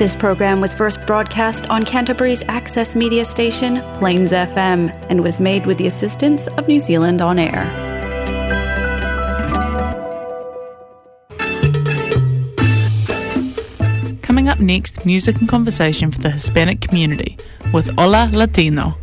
This program was first broadcast on Canterbury's access media station, Plains FM, and was made with the assistance of New Zealand On Air. Coming up next, music and conversation for the Hispanic community with Hola Latino.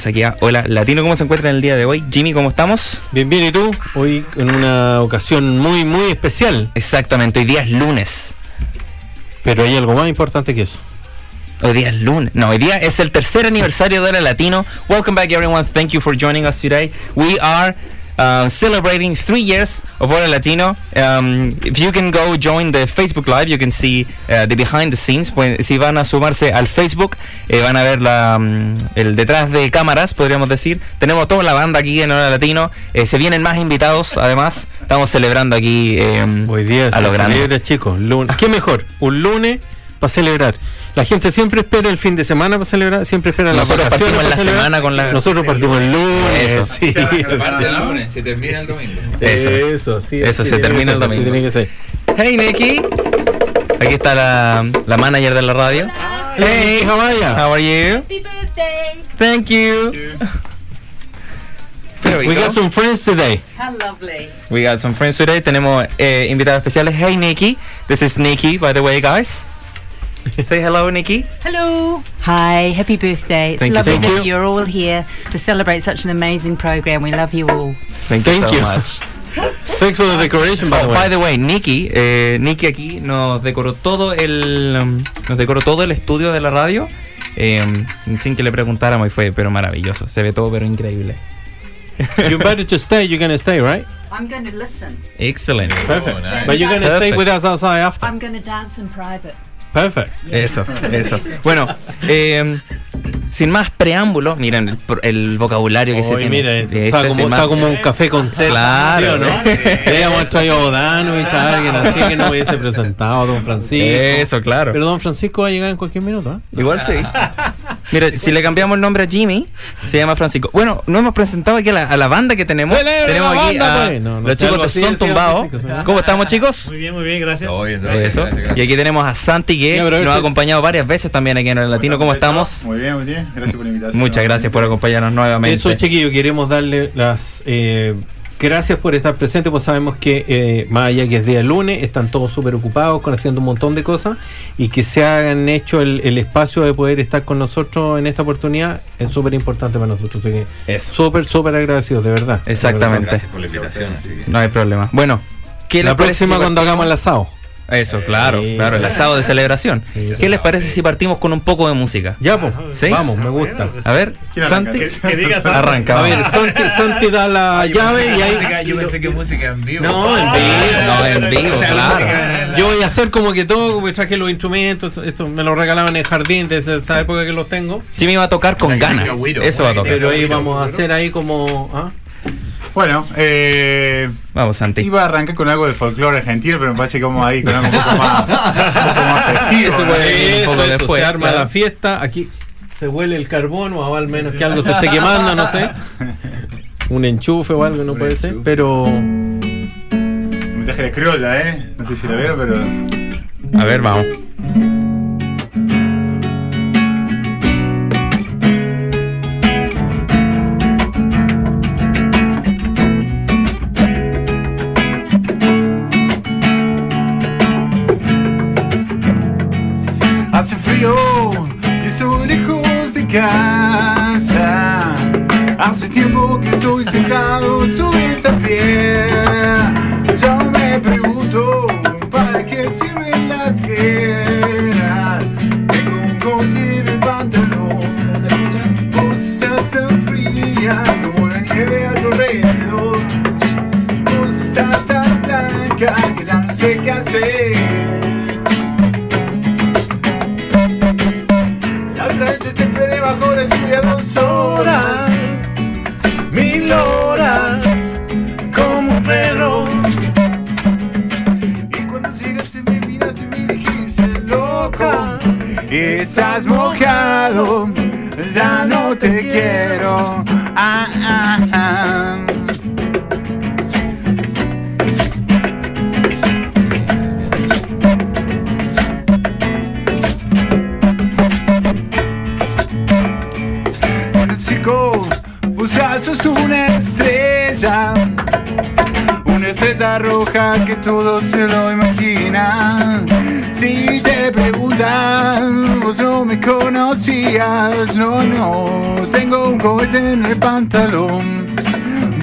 Más aquí a Hola Latino. ¿Cómo se encuentran el día de hoy? Jimmy, ¿cómo estamos? Bien, bien, ¿y tú? Hoy en una ocasión muy, muy especial, Exactamente, hoy día es lunes. pero hay algo más importante que eso. Hoy día es lunes. No, hoy día es el tercer aniversario de Hola Latino. Welcome back, everyone. Thank you for joining us today. We are uh, celebrating three years of Hola Latino. Um, if you can go join the Facebook Live, you can see uh, the behind the scenes. Pues, si van a sumarse al Facebook, eh, van a ver la, um, el detrás de cámaras, podríamos decir. Tenemos toda la banda aquí en Hola Latino. Eh, se vienen más invitados, además. Estamos celebrando aquí eh, Hoy día a lo grande. chicos. Lunes. ¿Qué mejor? Un lunes para celebrar. La gente siempre espera el fin de semana para celebrar, siempre espera las Nosotros vacaciones partimos para la celebrar. semana con la- Nosotros partimos el lunes. Eso. sí. Del lunes, se termina el domingo. Eso. Eso, sí. Eso, se termina el domingo. tiene que ser. Hey Nikki. Aquí está la, la manager de la radio. Hey, how are ya? How are you? Happy birthday! Thank you. There we, We go. got some friends today. How lovely. We got some friends today. Tenemos eh, invitados especiales. Hey Nikki. This is Nikki, by the way, guys. Say hello, Nikki. Hello. Hi, happy birthday. It's Thank you, lovely thank that you. are all here to celebrate such an amazing program. We love you all. Thank, Thank so you. much. Thanks for the decoration, by the Oh, way. by the way, Nikki, eh, Nikki aquí nos decoró todo el um, nos decoró todo el estudio de la radio eh, sin que le preguntáramos y fue pero maravilloso. Se ve todo pero increíble. you invited to stay, you're gonna stay, right? I'm going to listen. Excellent. Perfect. nice. But you're gonna stay Perfect. with us outside after. I'm going to dance in private. Perfect. Eso, eso. Bueno, eh, sin más preámbulo, miren el, el vocabulario que se Oye, tiene. mira, Este, está, como, está como un café con sed. Claro, ¿sí o ¿no? sí. Debíamos traído a Odano y a alguien así que no hubiese presentado a Don Francisco. Eso, claro. Pero Don Francisco va a llegar en cualquier minuto. ¿eh? Igual sí. Mira, si le cambiamos el nombre a Jimmy, se llama Francisco. Bueno, no hemos presentado aquí a la, a la banda que tenemos. ¡Celebra tenemos aquí banda, a pues! No, no los chicos de Son sí. ¿Cómo estamos, chicos? Muy bien, muy bien, gracias. Todo bien, todo bien. Eso. Gracias, gracias. Y aquí tenemos a Santi que Ya, nos ha acompañado varias veces también aquí en el Latino. ¿Cómo estamos? Muy bien, muy bien. Gracias por la invitación. Muchas gracias por acompañarnos nuevamente. Eso, chiquillos, queremos darle las eh, gracias por estar presentes, pues sabemos que eh, más allá que es día lunes, están todos súper ocupados con haciendo un montón de cosas y que se hagan hecho el, el espacio de poder estar con nosotros en esta oportunidad es súper importante para nosotros. Así que súper, súper agradecidos, de verdad. Exactamente. Gracias por la invitación. que- No hay problema. Bueno, ¿qué La próxima cuando hagamos el asado. Eso, claro, Sí. claro, el asado de celebración. Sí. ¿Qué les parece si partimos con un poco de música? Ya, pues, ¿Sí? vamos, me gusta. A ver. Santi, Que- que diga Santi. arranca. A ver, Santi, Santi da la llave y Música, ahí... yo pensé que música en vivo. No, en vivo. No, en vivo, O sea, claro. Yo voy a hacer como que todo, porque traje los instrumentos, esto me lo regalaban en el jardín desde esa época que los tengo. Jimmy va a tocar con ganas. Eso va a tocar. Pero ahí vamos a hacer ahí como... ¿ah? Bueno, eh, Vamos, Santi. iba a arrancar con algo de folclore argentino, pero me parece que vamos ahí con algo un poco más, un poco más festivo. Eso ¿no? puede un poco eso, después, se arma claro. la fiesta, aquí se huele el carbón o al menos que algo se esté quemando, no sé. Un enchufe o algo, no puede ser, pero... Me traje de criolla, ¿eh? No sé si la vieron, pero... A ver, vamos. Hace frío y estoy lejos de casa. Hace tiempo que estoy sentado sobre esta piel. Estás mojado, ya no te quiero. Ah, ah, ah. chico, pues ya sos una estrella. Una estrella roja que todo se lo imagina. Si te preguntan, vos no me conocías. No, no, tengo un cohete en el pantalón.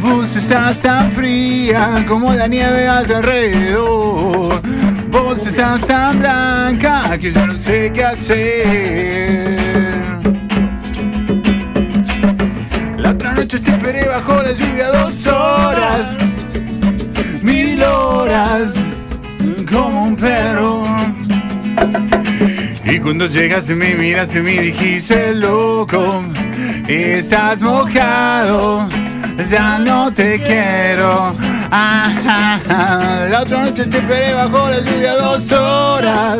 Vos estás tan fría como la nieve a alrededor. Vos estás tan blanca que yo no sé qué hacer. La otra noche te esperé bajo la lluvia dos horas, Y cuando llegaste me miraste y me dijiste loco, estás mojado, ya no te quiero. La otra noche te esperé bajo la lluvia dos horas,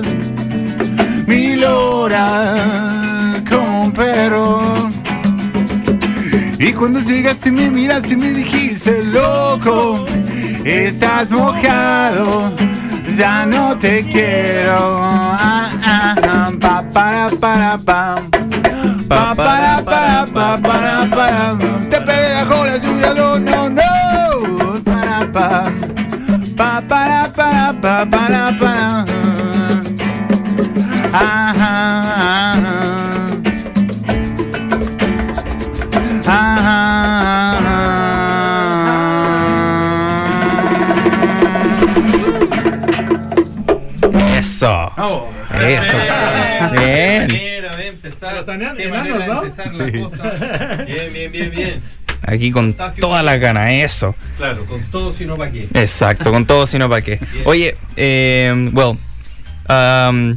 mil horas, como un perro. Y cuando llegaste me miraste y me dijiste, loco, estás mojado, ya no te quiero. Ah, ah, ah, pa, para, para, pam. Pa, para, para, pa, para, para. Te enanos, ¿no? empezar la Sí. cosa. Bien, bien, bien, bien. Aquí con todas las ganas, eso. Claro, con todo sino para qué. Exacto, con todo, sino para qué. Oye, um, well, um,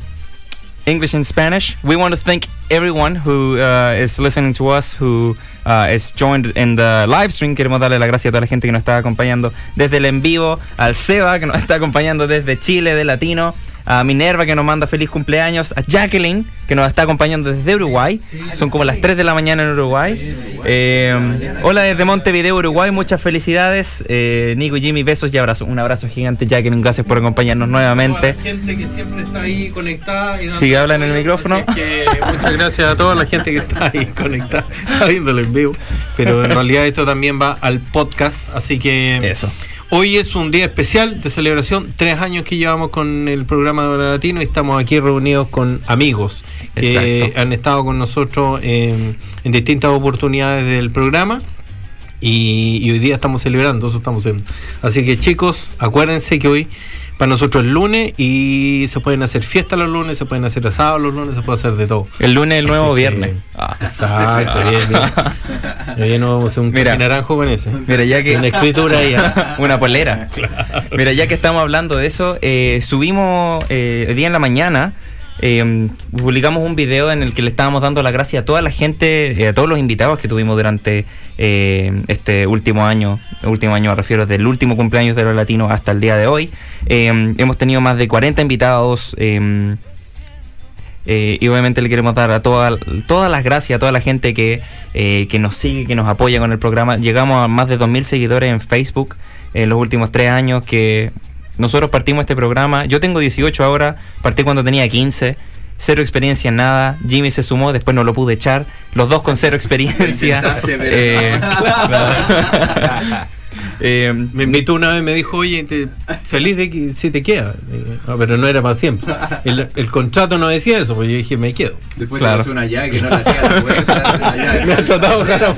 English and Spanish. We want to thank everyone who uh, is listening to us, who uh, is joined in the live stream. Queremos darle las gracias a toda la gente que nos está acompañando desde el en vivo, al Seba que nos está acompañando desde Chile, de Latino, a Minerva que nos manda feliz cumpleaños, a Jacqueline que nos está acompañando desde Uruguay. Son como las 3 de la mañana en Uruguay. Eh, hola desde Montevideo, Uruguay. Muchas felicidades. Eh, Nico y Jimmy, besos y abrazos. Un abrazo gigante, Jacqueline. Gracias por acompañarnos nuevamente. La gente que siempre está ahí conectada. y dando Sí, habla en el micrófono. que muchas gracias a toda la gente que está ahí conectada, viéndolo en vivo. Pero en realidad esto también va al podcast, así que Eso. Hoy es un día especial de celebración. Tres años que llevamos con el programa de Hora Latino y estamos aquí reunidos con amigos que Exacto. han estado con nosotros en, en distintas oportunidades del programa. Y, y hoy día estamos celebrando, eso estamos haciendo. Así que chicos, acuérdense que hoy para nosotros es lunes y se pueden hacer fiestas los lunes, se pueden hacer asados los lunes, se puede hacer de todo. El lunes, el nuevo Así que- viernes. Ah. Exacto, bien, bien. Hoy nos vamos a hacer un Mira. naranjo con ese. Mira, ya que. Una escritura ahí. ah. Una polera. Mira, ya que estamos hablando de eso, eh, subimos eh, el día en la mañana. Eh, publicamos un video en el que le estábamos dando las gracias a toda la gente, eh, a todos los invitados que tuvimos durante eh, este último año. Último año me refiero desde el último cumpleaños de los latinos hasta el día de hoy. Hemos tenido más de 40 invitados. y obviamente le queremos dar a toda, todas las gracias a toda la gente que, que nos sigue, que nos apoya con el programa. Llegamos a más de 2.000 seguidores en Facebook en los últimos tres años que nosotros partimos este programa. Yo tengo 18 ahora, partí cuando tenía 15. Cero experiencia en nada. Jimmy se sumó, después no lo pude echar. Los dos con cero experiencia. Eh, Eh, Me invitó una vez, me dijo, oye, te- feliz de que si te queda. No, pero no era para siempre. El, el contrato no decía eso, pues yo dije, me quedo. Después Claro. le una llave que no le hacía la llave. Me ha tratado cara,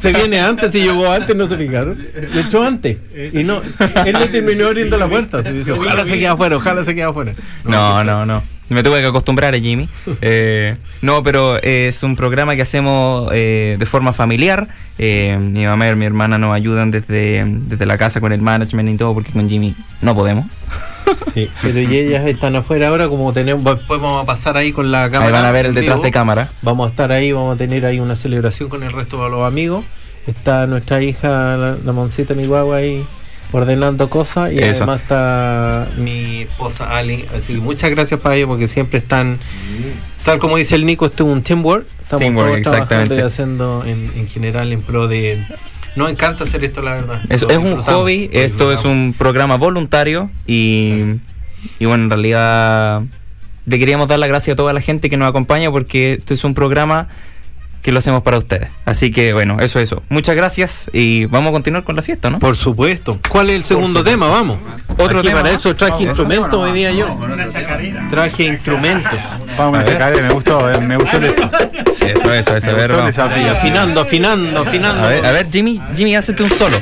Se viene antes y llegó antes, no se fijaron. Le echó antes. Y no, él le terminó abriendo la puerta. Se dice, ojalá se quede afuera, ojalá se quede afuera. No, no, no. Me tuve que acostumbrar a Jimmy. Eh, no, pero es un programa que hacemos eh, de forma familiar. Eh, mi mamá y mi hermana nos ayudan desde, desde la casa con el management y todo, porque con Jimmy no podemos. Sí, pero y ellas están afuera ahora, como tenemos, después vamos a pasar ahí con la cámara. Ahí van a ver el detrás de cámara. Vamos a estar ahí, vamos a tener ahí una celebración con el resto de los amigos. Está nuestra hija, la, la Moncita, mi guagua ahí ordenando cosas y Eso. además está mi esposa Ali. Así que muchas gracias para ellos porque siempre están, tal como dice el Nico, esto es un teamwork. Estamos Teamwork, todos trabajando exactamente. y haciendo en, en general en pro de... Nos encanta hacer esto, la verdad. Es, un hobby, esto es un programa voluntario y, y bueno, en realidad le queríamos dar las gracias a toda la gente que nos acompaña porque este es un programa que lo hacemos para ustedes. Así que bueno, eso, eso. Muchas gracias y vamos a continuar con la fiesta, ¿no? Por supuesto. ¿Cuál es el segundo tema? Vamos. Otro Aquí tema para eso traje Vamos, instrumentos hoy día yo. Traje instrumentos. Vamos A a ver. checar, me gustó, eh, me gustó el. Eso, eso, eso. A ver, vamos. afinando, afinando, afinando. a ver, a ver, Jimmy, Jimmy, hazte un solo.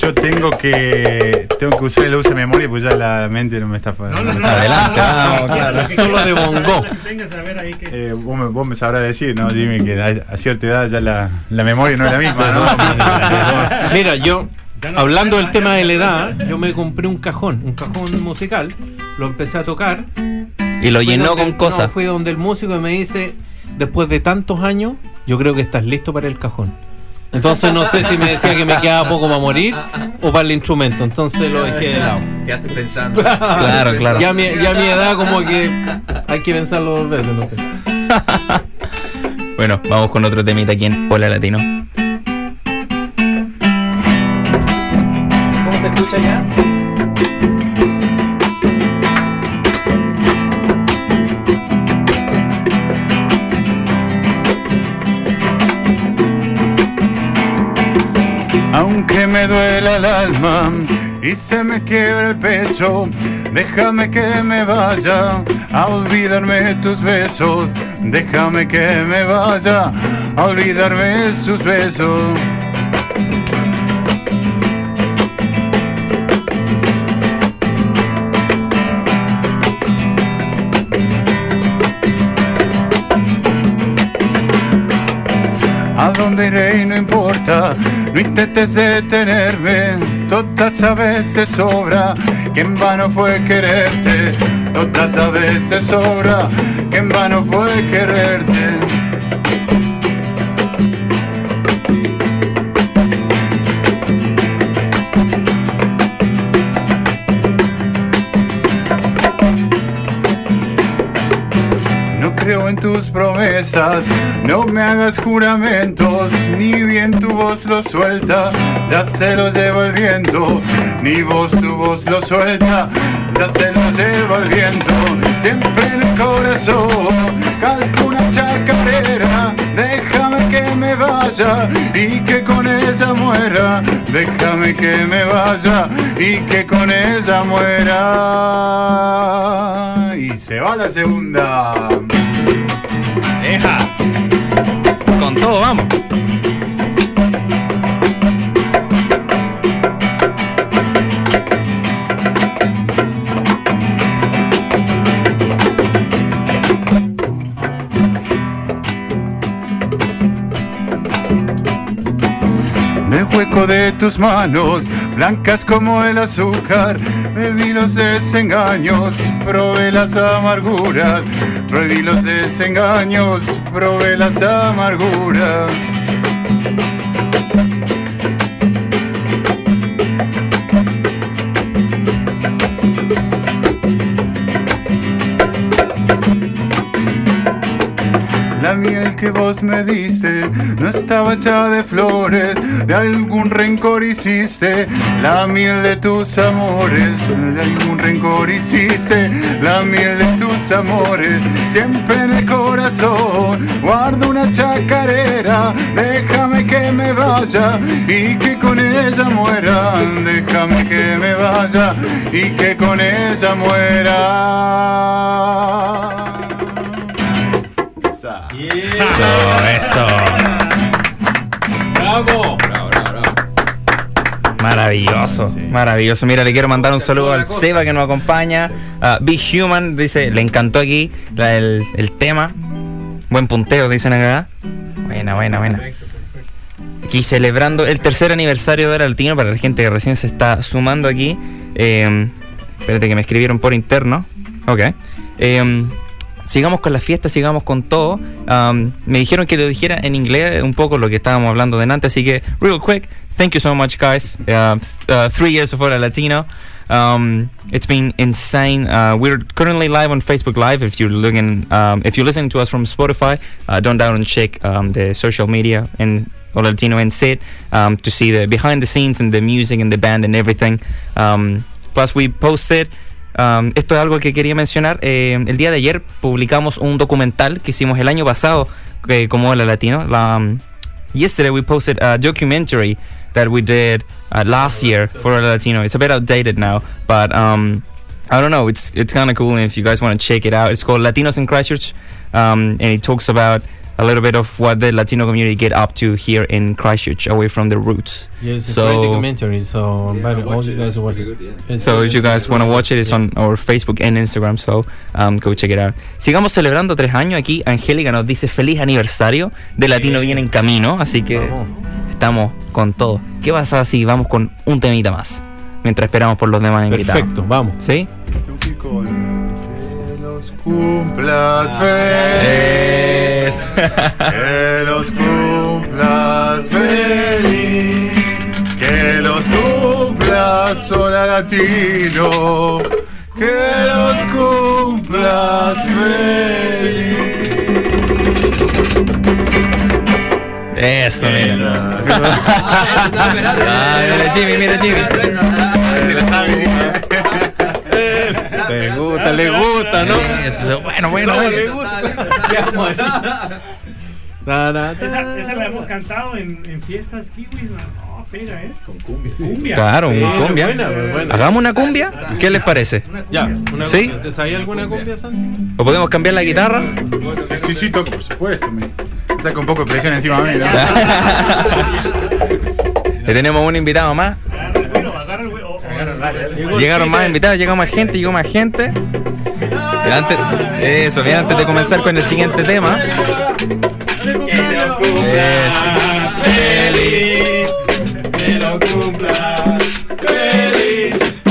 Yo tengo que tengo que usar el uso de memoria porque ya la mente no me está fallando. Adelante, vamos, claro. Solo de bongo. Eh, vos, me, vos me sabrás decir, ¿no, Jimmy? Que a, a cierta edad ya la, la memoria no es la misma, ¿no? Mira, yo, hablando del tema de la edad, yo me compré un cajón, un cajón musical, lo empecé a tocar. Y lo llenó donde- con cosas. no, fui donde el músico y me dice, después de tantos años, yo creo que estás listo para el cajón. Entonces no sé si me decía que me quedaba poco para morir o para el instrumento, entonces lo dejé de lado. Quedaste pensando. Claro, claro. Ya a mi, ya a mi edad como que hay que pensarlo dos veces, no sé. Bueno, vamos con otro temita aquí en Hola Latino. ¿Cómo se escucha ya? Aunque me duela el alma y se me quiebra el pecho, déjame que me vaya a olvidarme tus besos. Déjame que me vaya a olvidarme sus besos. A dónde iré no importa, no intentes detenerme. Todas sabes de sobra que en vano fue quererte. Todas sabes de sobra que en vano fue quererte. Tus promesas, no me hagas juramentos, ni bien tu voz lo suelta, ya se lo lleva el viento, ni vos tu voz lo suelta, ya se lo lleva el viento, siempre el corazón, calco una chacarera, déjame que me vaya y que con ella muera, déjame que me vaya y que con ella muera. Y se va la segunda. Con todo, vamos. Del hueco de tus manos, blancas como el azúcar, bebí los desengaños, probé las amarguras, prohibí los desengaños, probé las amarguras. Me diste no estaba hecha de flores, de algún rencor hiciste. La miel de tus amores, de algún rencor hiciste. La miel de tus amores, siempre en el corazón. Guardo una chacarera, déjame que me vaya y que con ella muera. Déjame que me vaya y que con ella muera. Eso, eso. ¡Bravo! Maravilloso, maravilloso. Mira, le quiero mandar un saludo al Seba que nos acompaña. a Be Human, dice, le encantó aquí la- el, el tema. Buen punteo, dicen acá. Buena, buena, buena. Aquí celebrando el tercer aniversario de Hora Latino para la gente que recién se está sumando aquí. Eh, espérate que me escribieron por interno. Ok. Eh, sigamos con la fiesta, sigamos con todo. Um, me dijeron que lo dijera en inglés un poco lo que estábamos hablando delante, así que, real quick, thank you so much, guys. Uh, uh, three years of Hora Latino. Um, it's been insane. Uh, we're currently live on Facebook Live. If you're looking, um, if you're listening to us from Spotify, uh, don't doubt and check um, the social media and Hora Latino and sit um, to see the behind the scenes and the music and the band and everything. Um, plus, we posted. Um, esto es algo que quería mencionar. eh, el día de ayer publicamos un documental que hicimos el año pasado eh, como Hola Latino. La, um, yesterday we posted a documentary that we did uh, last year for Hola Latino. It's a bit outdated now, but um, I don't know. It's it's kind of cool if you guys want to check it out. It's called Latinos in Christchurch, um, and it talks about a little bit of what the Latino community get up to here in Christchurch, away from the roots. Yes, it's So- a great documentary, so Yeah, but I all you guys watch it. good, yeah. It's- So if you guys want to watch it, it's Yeah. on our Facebook and Instagram. So um, go check it out. Sigamos celebrando tres años aquí. Angélica nos dice feliz aniversario de Latino viene en camino, así que Vamos. estamos con todo. ¿Qué pasa si vamos con un temita más? Mientras esperamos por los demás invitados. Perfecto, vamos. ¿Sí? Que los cumplas feliz. Que los cumplas feliz. Que los cumplas sola latino. Que los cumplas feliz. Eso, mira. Ah, mira Jimmy, mira Jimmy. Le gusta, le gusta, ¿no? Eso, Bueno, bueno, No, le gusta. Esa, esa la hemos cantado en, en fiestas kiwis. No, No, pega, ¿eh? Con cumbia. Cumbia. Claro, Sí, cumbia. buena, pues, buena. Hagamos una cumbia. ¿Qué les parece? Una Ya, cumbia. una ¿Sí? ¿Te sabía alguna cumbia, Santi? ¿O podemos cambiar la guitarra? Sí, sí, sí, toco, por supuesto. Me saca un poco de presión encima de mí. ¿no? Le tenemos un invitado más. Agarra el güiro, agarra el güiro. O- o- Llegaron más invitados, llegó más gente, llegó más gente. Antes, eso, bien, antes de comenzar con el siguiente tema. Eh,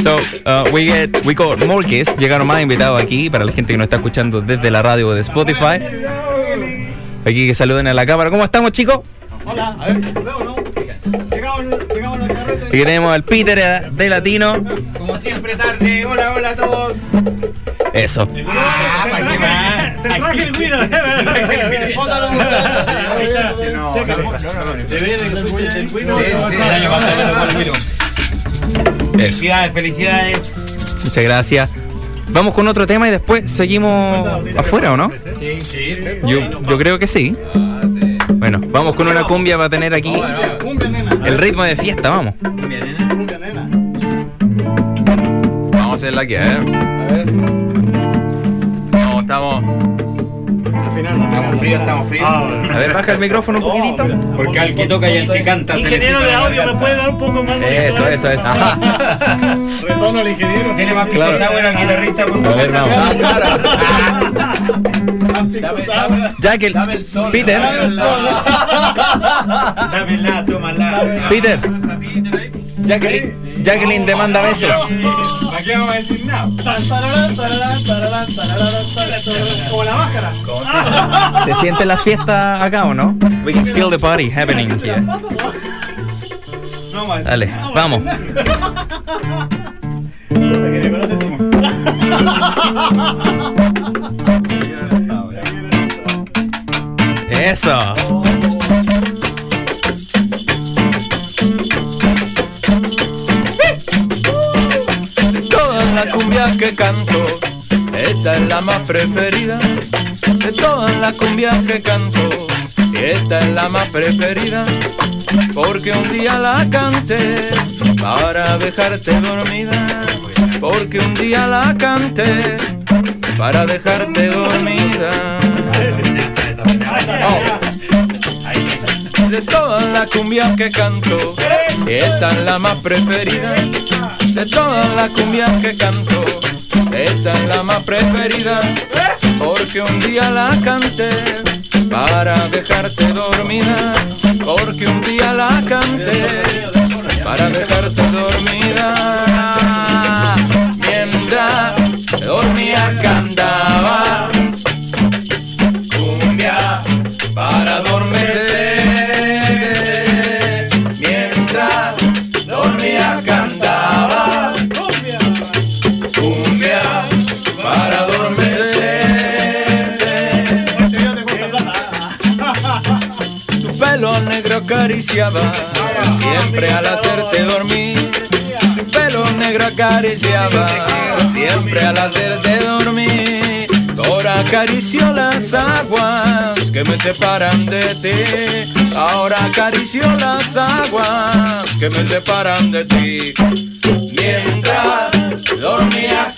So, uh, we get, we got more guests. Llegaron más invitados aquí para la gente que nos está escuchando desde la radio o de Spotify. Aquí que saluden a la cámara. ¿Cómo estamos, chicos? Hola, a ver, Aquí tenemos al Peter de Latino. Como siempre tarde. Hola, hola a todos. Eso. Felicidades, felicidades. Muchas gracias. Vamos con otro tema y después seguimos afuera, ¿o no? Sí, sí. Yo, yo creo que sí. Bueno, vamos con una cumbia para tener aquí Cumbia, nena. el ritmo de fiesta, vamos. Cumbia, nena. Vamos a hacerla aquí, a ver. A ver. No, estamos. Estamos fríos, estamos fríos. A ver, baja el micrófono un poquitito. Porque al que toca y al que canta se Ingeniero de audio, ¿me puede dar un poco más de Eso, eso, eso. Ajá. Retorno al ingeniero. Tiene más Claro. guitarrista, por A favor. ver, vamos. Dame, dame, Jacqueline, dame el sol. Peter, Dámela, tómala. Peter. Jacqueline, Jacqueline te manda besos. ¿Para qué vamos a decir nada? Como la máscara. ¿Se siente la fiesta acá o no? We can feel the party happening here. Dale, vamos. Eso. De todas las cumbias que canto, esta es la más preferida. De todas las cumbias que canto, esta es la más preferida. porque un día la canté para dejarte dormida, porque un día la canté para dejarte dormida. De todas las cumbias que canto, esta es la más preferida. De todas las cumbias que canto, esta es la más preferida. Porque un día la canté para dejarte dormida. Porque un día la canté para dejarte dormida. Mientras dormía cantaba siempre al hacerte dormir. Pelo negro acariciaba siempre al hacerte dormir. Ahora acaricio las aguas que me separan de ti. Ahora acaricio las aguas que me separan de ti. Mientras dormía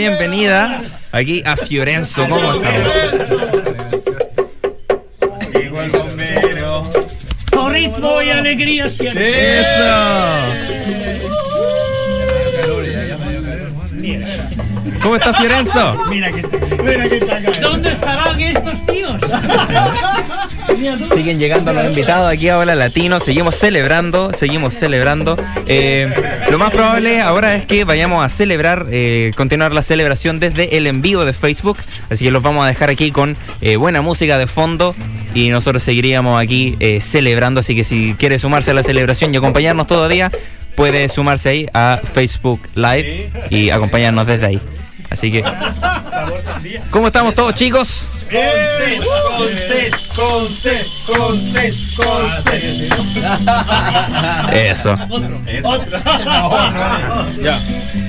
bienvenida aquí a Fiorenzo. ¿Cómo estamos? Llegó el bombero. Con ritmo y alegría siempre. ¡Eso! ¿Cómo está Fiorenzo? Mira que, mira que está acá. ¿Dónde estarán estos tíos? Siguen llegando los invitados aquí a Hola Latino. Seguimos celebrando, seguimos celebrando. Eh, lo más probable ahora es que vayamos a celebrar, eh, continuar la celebración desde el envío de Facebook. Así que los vamos a dejar aquí con eh, buena música de fondo y nosotros seguiríamos aquí celebrando. Así que si quiere sumarse a la celebración y acompañarnos todavía, puede sumarse ahí a Facebook Live y acompañarnos desde ahí. Así que, ¿cómo estamos todos, chicos? Eso.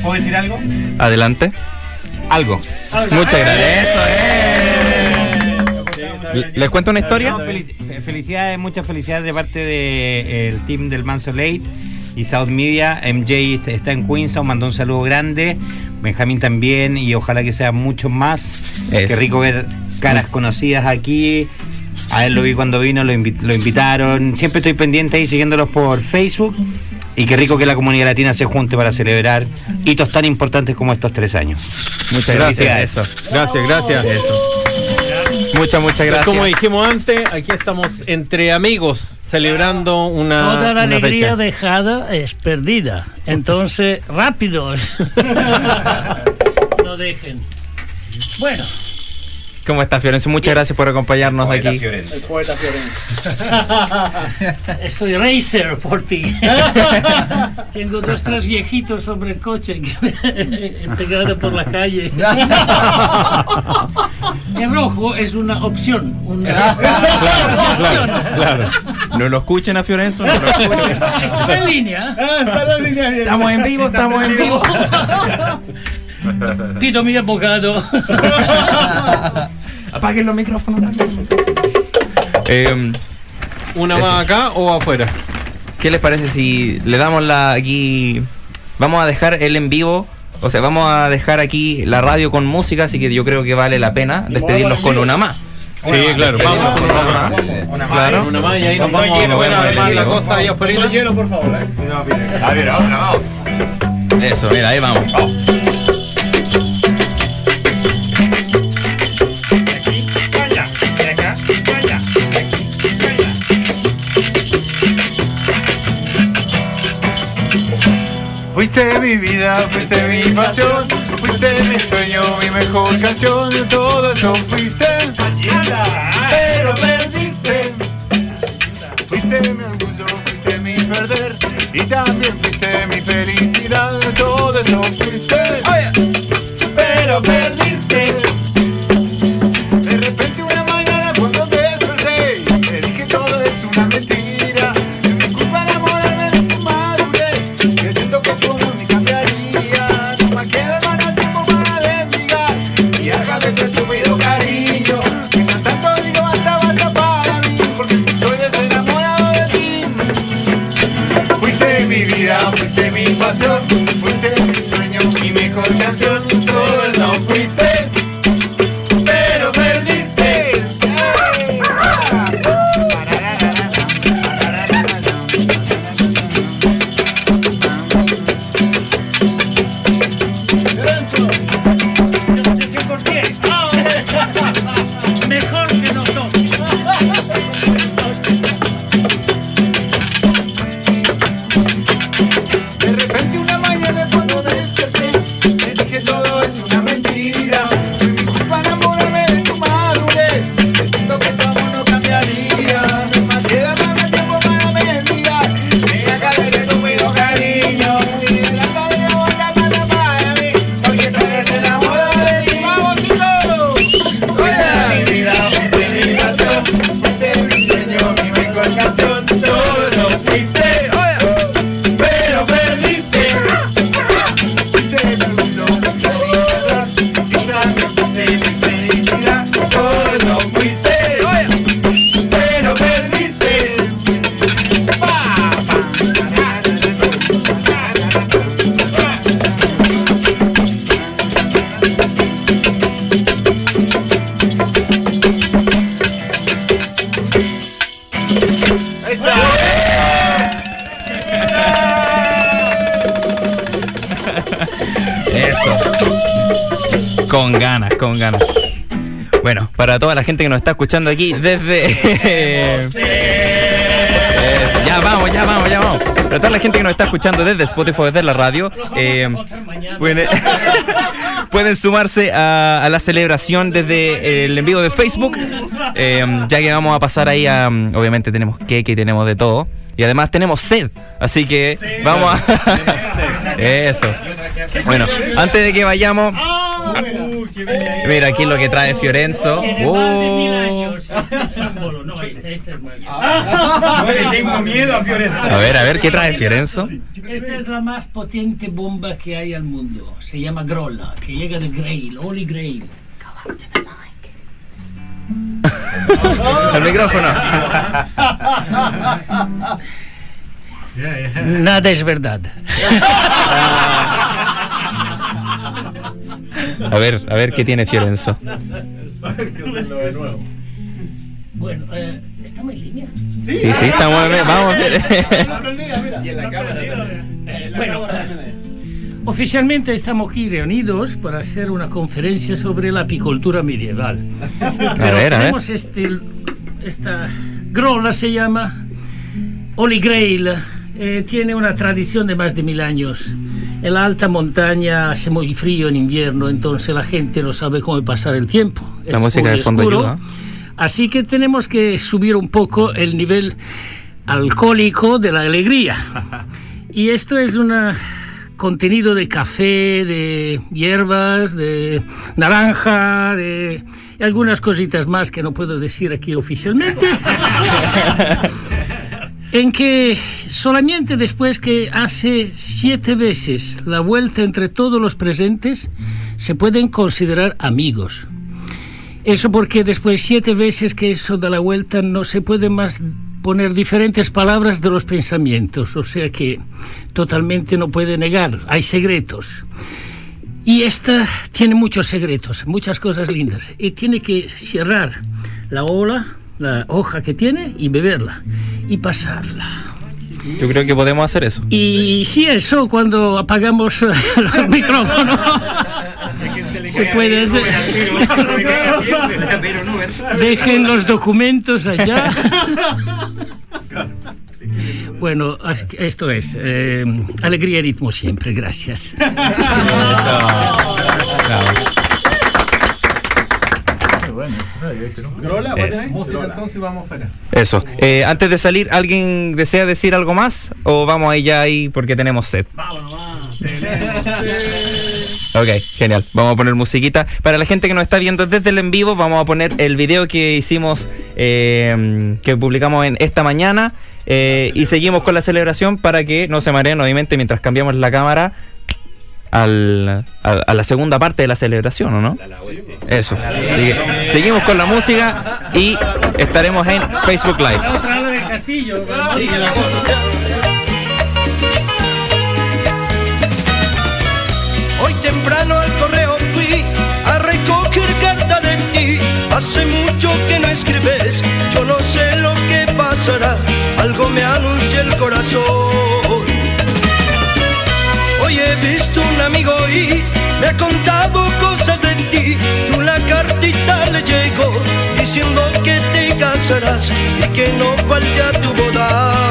¿Puedo decir algo? Adelante. Algo. Muchas gracias. Eso es. ¿Les cuento una historia? Felicidades, muchas felicidades de parte del team del Manso Late y South Media. MJ est- está en Queens, os mandó un saludo grande. Benjamín también y ojalá que sea mucho más. Eso. Qué rico ver caras conocidas aquí. A él lo vi cuando vino, lo, invi- lo invitaron. Siempre estoy pendiente ahí siguiéndolos por Facebook. Y qué rico que la comunidad latina se junte para celebrar hitos tan importantes como estos tres años. Muchas gracias. Eso. Gracias, gracias. Muchas, muchas gracias. Como dijimos antes, aquí estamos entre amigos celebrando una, Toda la una alegría fecha. dejada es perdida. Entonces, rápidos. no dejen. Bueno, ¿Cómo estás, Fiorenzo? Muchas gracias por acompañarnos aquí. El poeta Estoy racer por ti. Tengo dos, tres viejitos sobre el coche que me he pegado por la calle. El rojo es una opción. Una. No lo escuchen a Fiorenzo. No lo escuchen. Está en línea. Estamos en vivo, estamos en vivo. Pido mi abogado. Apaguen los micrófonos. Eh, ¿Una Eso. más acá o afuera? ¿Qué les parece si le damos la aquí? Vamos a dejar el en vivo. O sea, vamos a dejar aquí la radio con música, así que yo creo que vale la pena despedirnos con una más. Sí, claro, vamos con una más. Claro. Una más y ahí nos vamos a bueno, armar la cosa ahí afuera. hielo, por favor. A ver, ahora vamos. Eso, mira, ahí vamos. Fuiste mi vida, fuiste mi pasión, fuiste mi sueño, mi mejor canción, todo eso fuiste. Pero perdiste. Fuiste mi orgullo, fuiste mi perder, y también fuiste Con ganas. Bueno, para toda la gente que nos está escuchando aquí desde... Ya vamos, ya vamos, ya vamos. Para toda la gente que nos está escuchando desde Spotify, desde la radio, eh, pueden, pueden sumarse a, a la celebración desde el envío de Facebook, eh, ya que vamos a pasar ahí a... Obviamente tenemos cake y tenemos de todo. Y además tenemos sed, así que vamos a... Eso. Bueno, antes de que vayamos... Mira aquí lo que trae Fiorenzo. Tiene más de mil Oh. años. Este símbolo. No, este, este es más. No le tengo miedo a Fiorenzo. A ver, a ver, ¿qué trae Fiorenzo? Esta es la más potente bomba que hay al mundo. Se llama Grolla, que llega de Grail, Holy Grail. El micrófono. Nada es verdad. A ver, a ver qué tiene Fiorenzo. Bueno, eh, ¿estamos en línea? Sí, sí, estamos bien. Vamos a ver. Eh, bueno, eh, oficialmente estamos aquí reunidos para hacer una conferencia sobre la apicultura medieval. Pero ver, a ver. tenemos este, esta grola se llama Holy Grail. eh, tiene una tradición de más de mil años En la alta montaña hace muy frío en invierno, entonces la gente no sabe cómo pasar el tiempo. La Es música de fondo oscuro. ayuda. Así que tenemos que subir un poco el nivel alcohólico de la alegría. Y esto es un contenido de café, de hierbas, de naranja, de algunas cositas más que no puedo decir aquí oficialmente. en que solamente después que hace siete veces la vuelta entre todos los presentes se pueden considerar amigos. Eso porque después siete veces que eso da la vuelta no se puede más poner diferentes palabras de los pensamientos, o sea que totalmente no puede negar, hay secretos. Y esta tiene muchos secretos, muchas cosas lindas. Y tiene que cerrar la ola, la hoja que tiene y beberla y pasarla. Yo creo que podemos hacer eso. Y si eso, cuando apagamos el micrófono, se puede hacer. Dejen los documentos allá. Bueno, esto es eh, alegría y ritmo siempre, gracias. Eso. Eh, antes de salir, ¿alguien desea decir algo más? ¿O vamos ahí ya ahí porque tenemos sed? Ok, genial. Vamos a poner musiquita. Para la gente que nos está viendo desde el en vivo, vamos a poner el video que hicimos, eh, que publicamos en esta mañana. eh, y seguimos con la celebración para que no se mareen, obviamente, mientras cambiamos la cámara al, a, a la segunda parte de la celebración, ¿o no? Eso. Así que seguimos con la música y estaremos en Facebook Live. Hoy temprano al correo fui a recoger carta de ti. Hace mucho que no escribes, yo no sé lo que pasará. Algo me anuncia el corazón. Me ha contado cosas de ti. Y una cartita le llegó diciendo que te casarás y que no falte a tu boda.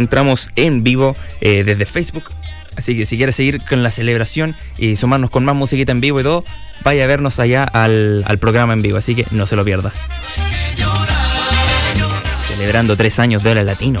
Encontramos en vivo eh, desde Facebook. Así que si quieres seguir con la celebración y sumarnos con más musiquita en vivo y todo, vaya a vernos allá al, al programa en vivo. Así que no se lo pierdas. Celebrando tres años de Hora Latino.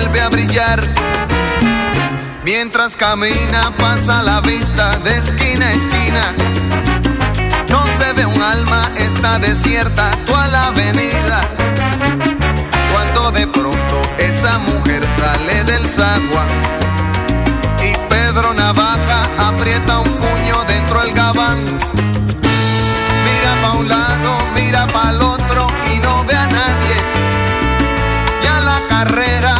vuelve a brillar. Mientras camina pasa la vista de esquina a esquina. No se ve un alma, está desierta toda la avenida. Cuando de pronto esa mujer sale del sagua y Pedro Navaja aprieta un puño dentro del gabán. Mira pa' un lado, mira pa' el otro y no ve a nadie. Y a la carrera,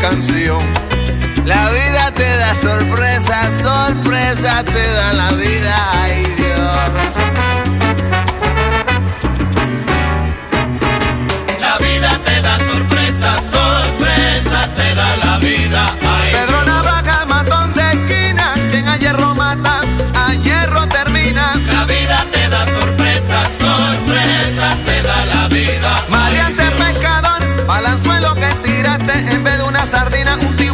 Canción. La vida te da sorpresa, sorpresa te da la vida, ay Dios. La vida te da sorpresas, sorpresas te da la vida. Ay, Pedro Navaja, matón de esquina, quien a hierro mata, a hierro termina. La vida te da sorpresas, sorpresas te da la vida. Maleante pescador, balanzuelo sardina, un tiburón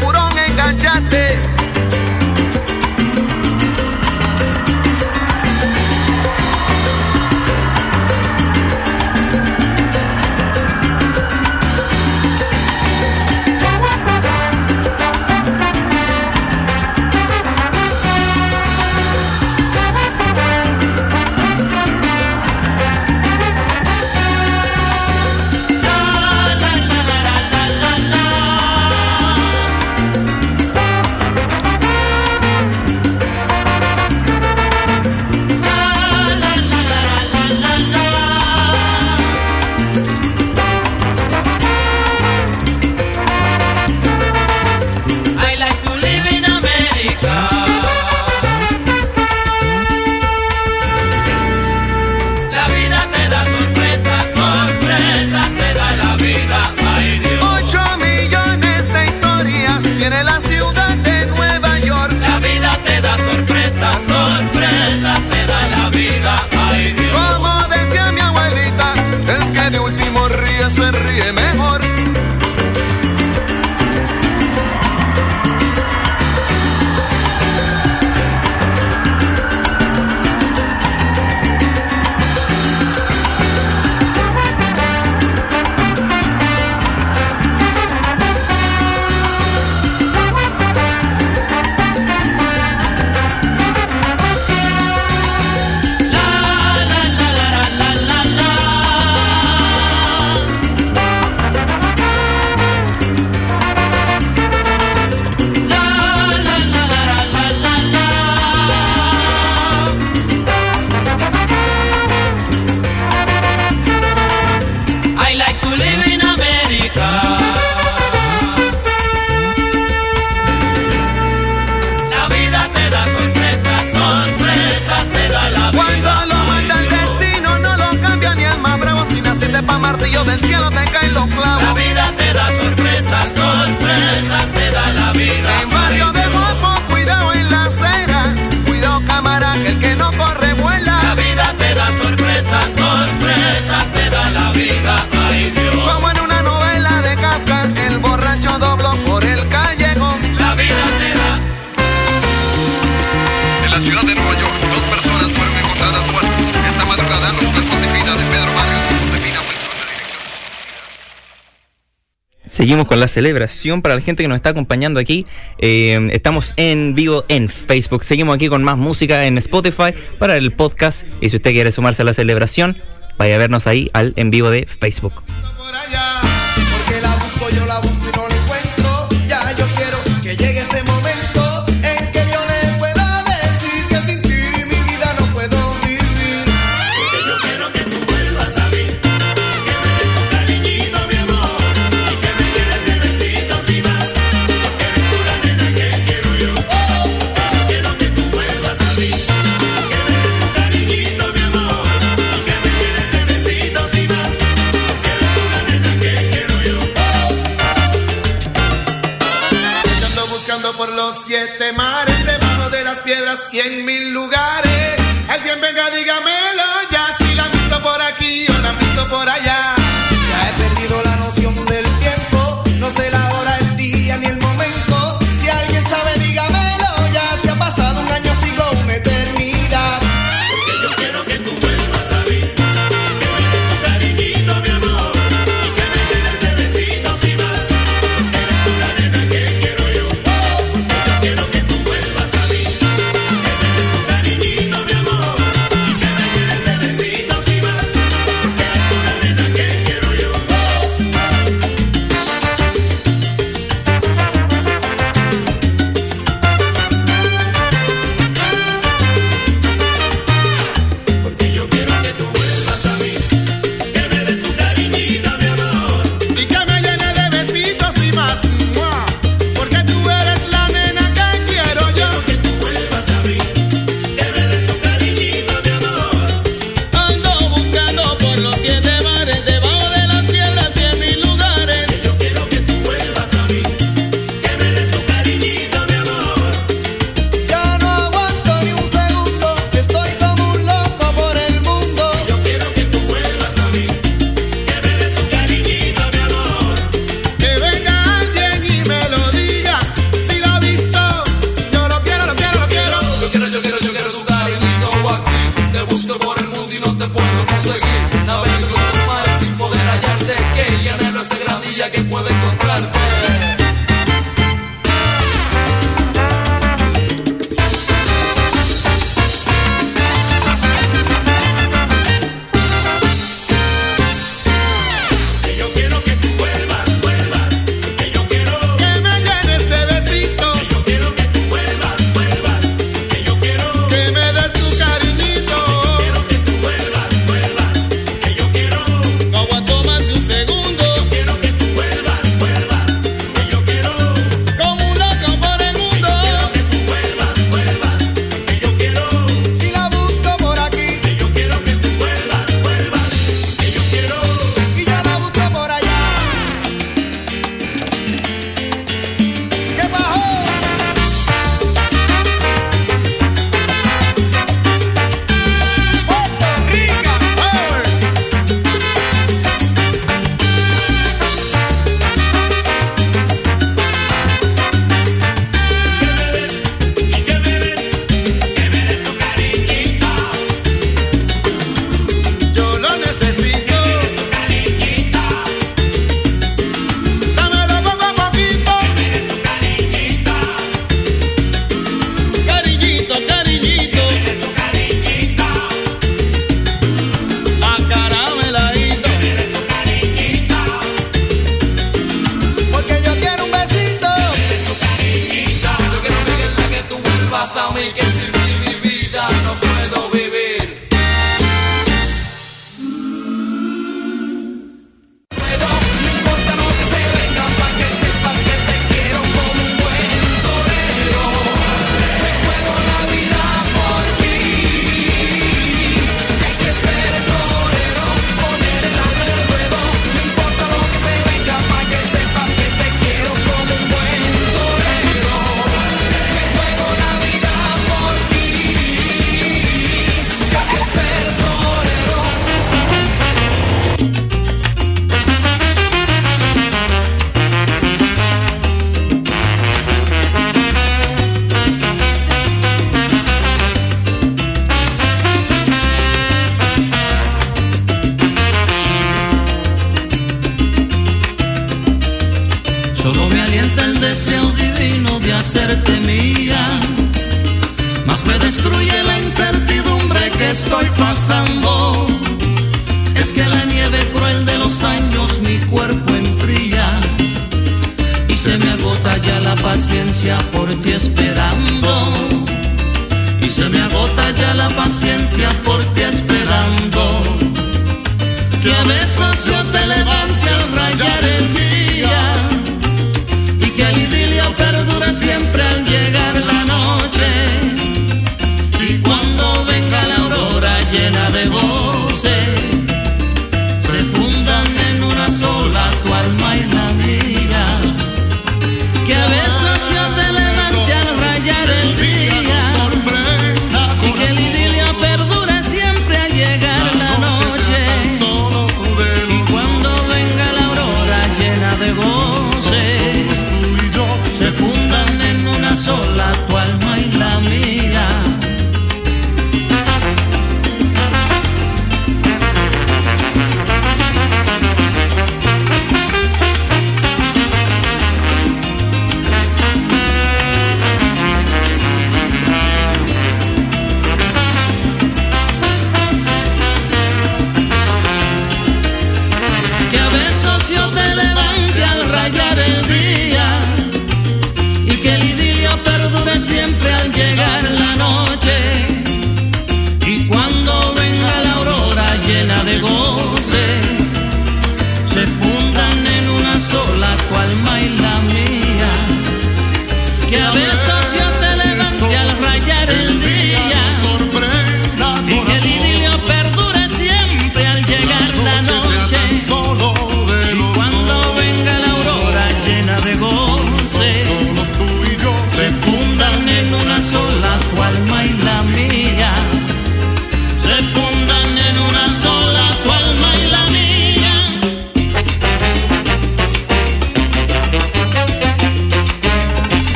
Martillo del cielo, te caen los clavos. Seguimos con la celebración para la gente que nos está acompañando aquí. Eh, estamos en vivo en Facebook. Seguimos aquí con más música en Spotify para el podcast. Y si usted quiere sumarse a la celebración, vaya a vernos ahí al en vivo de Facebook.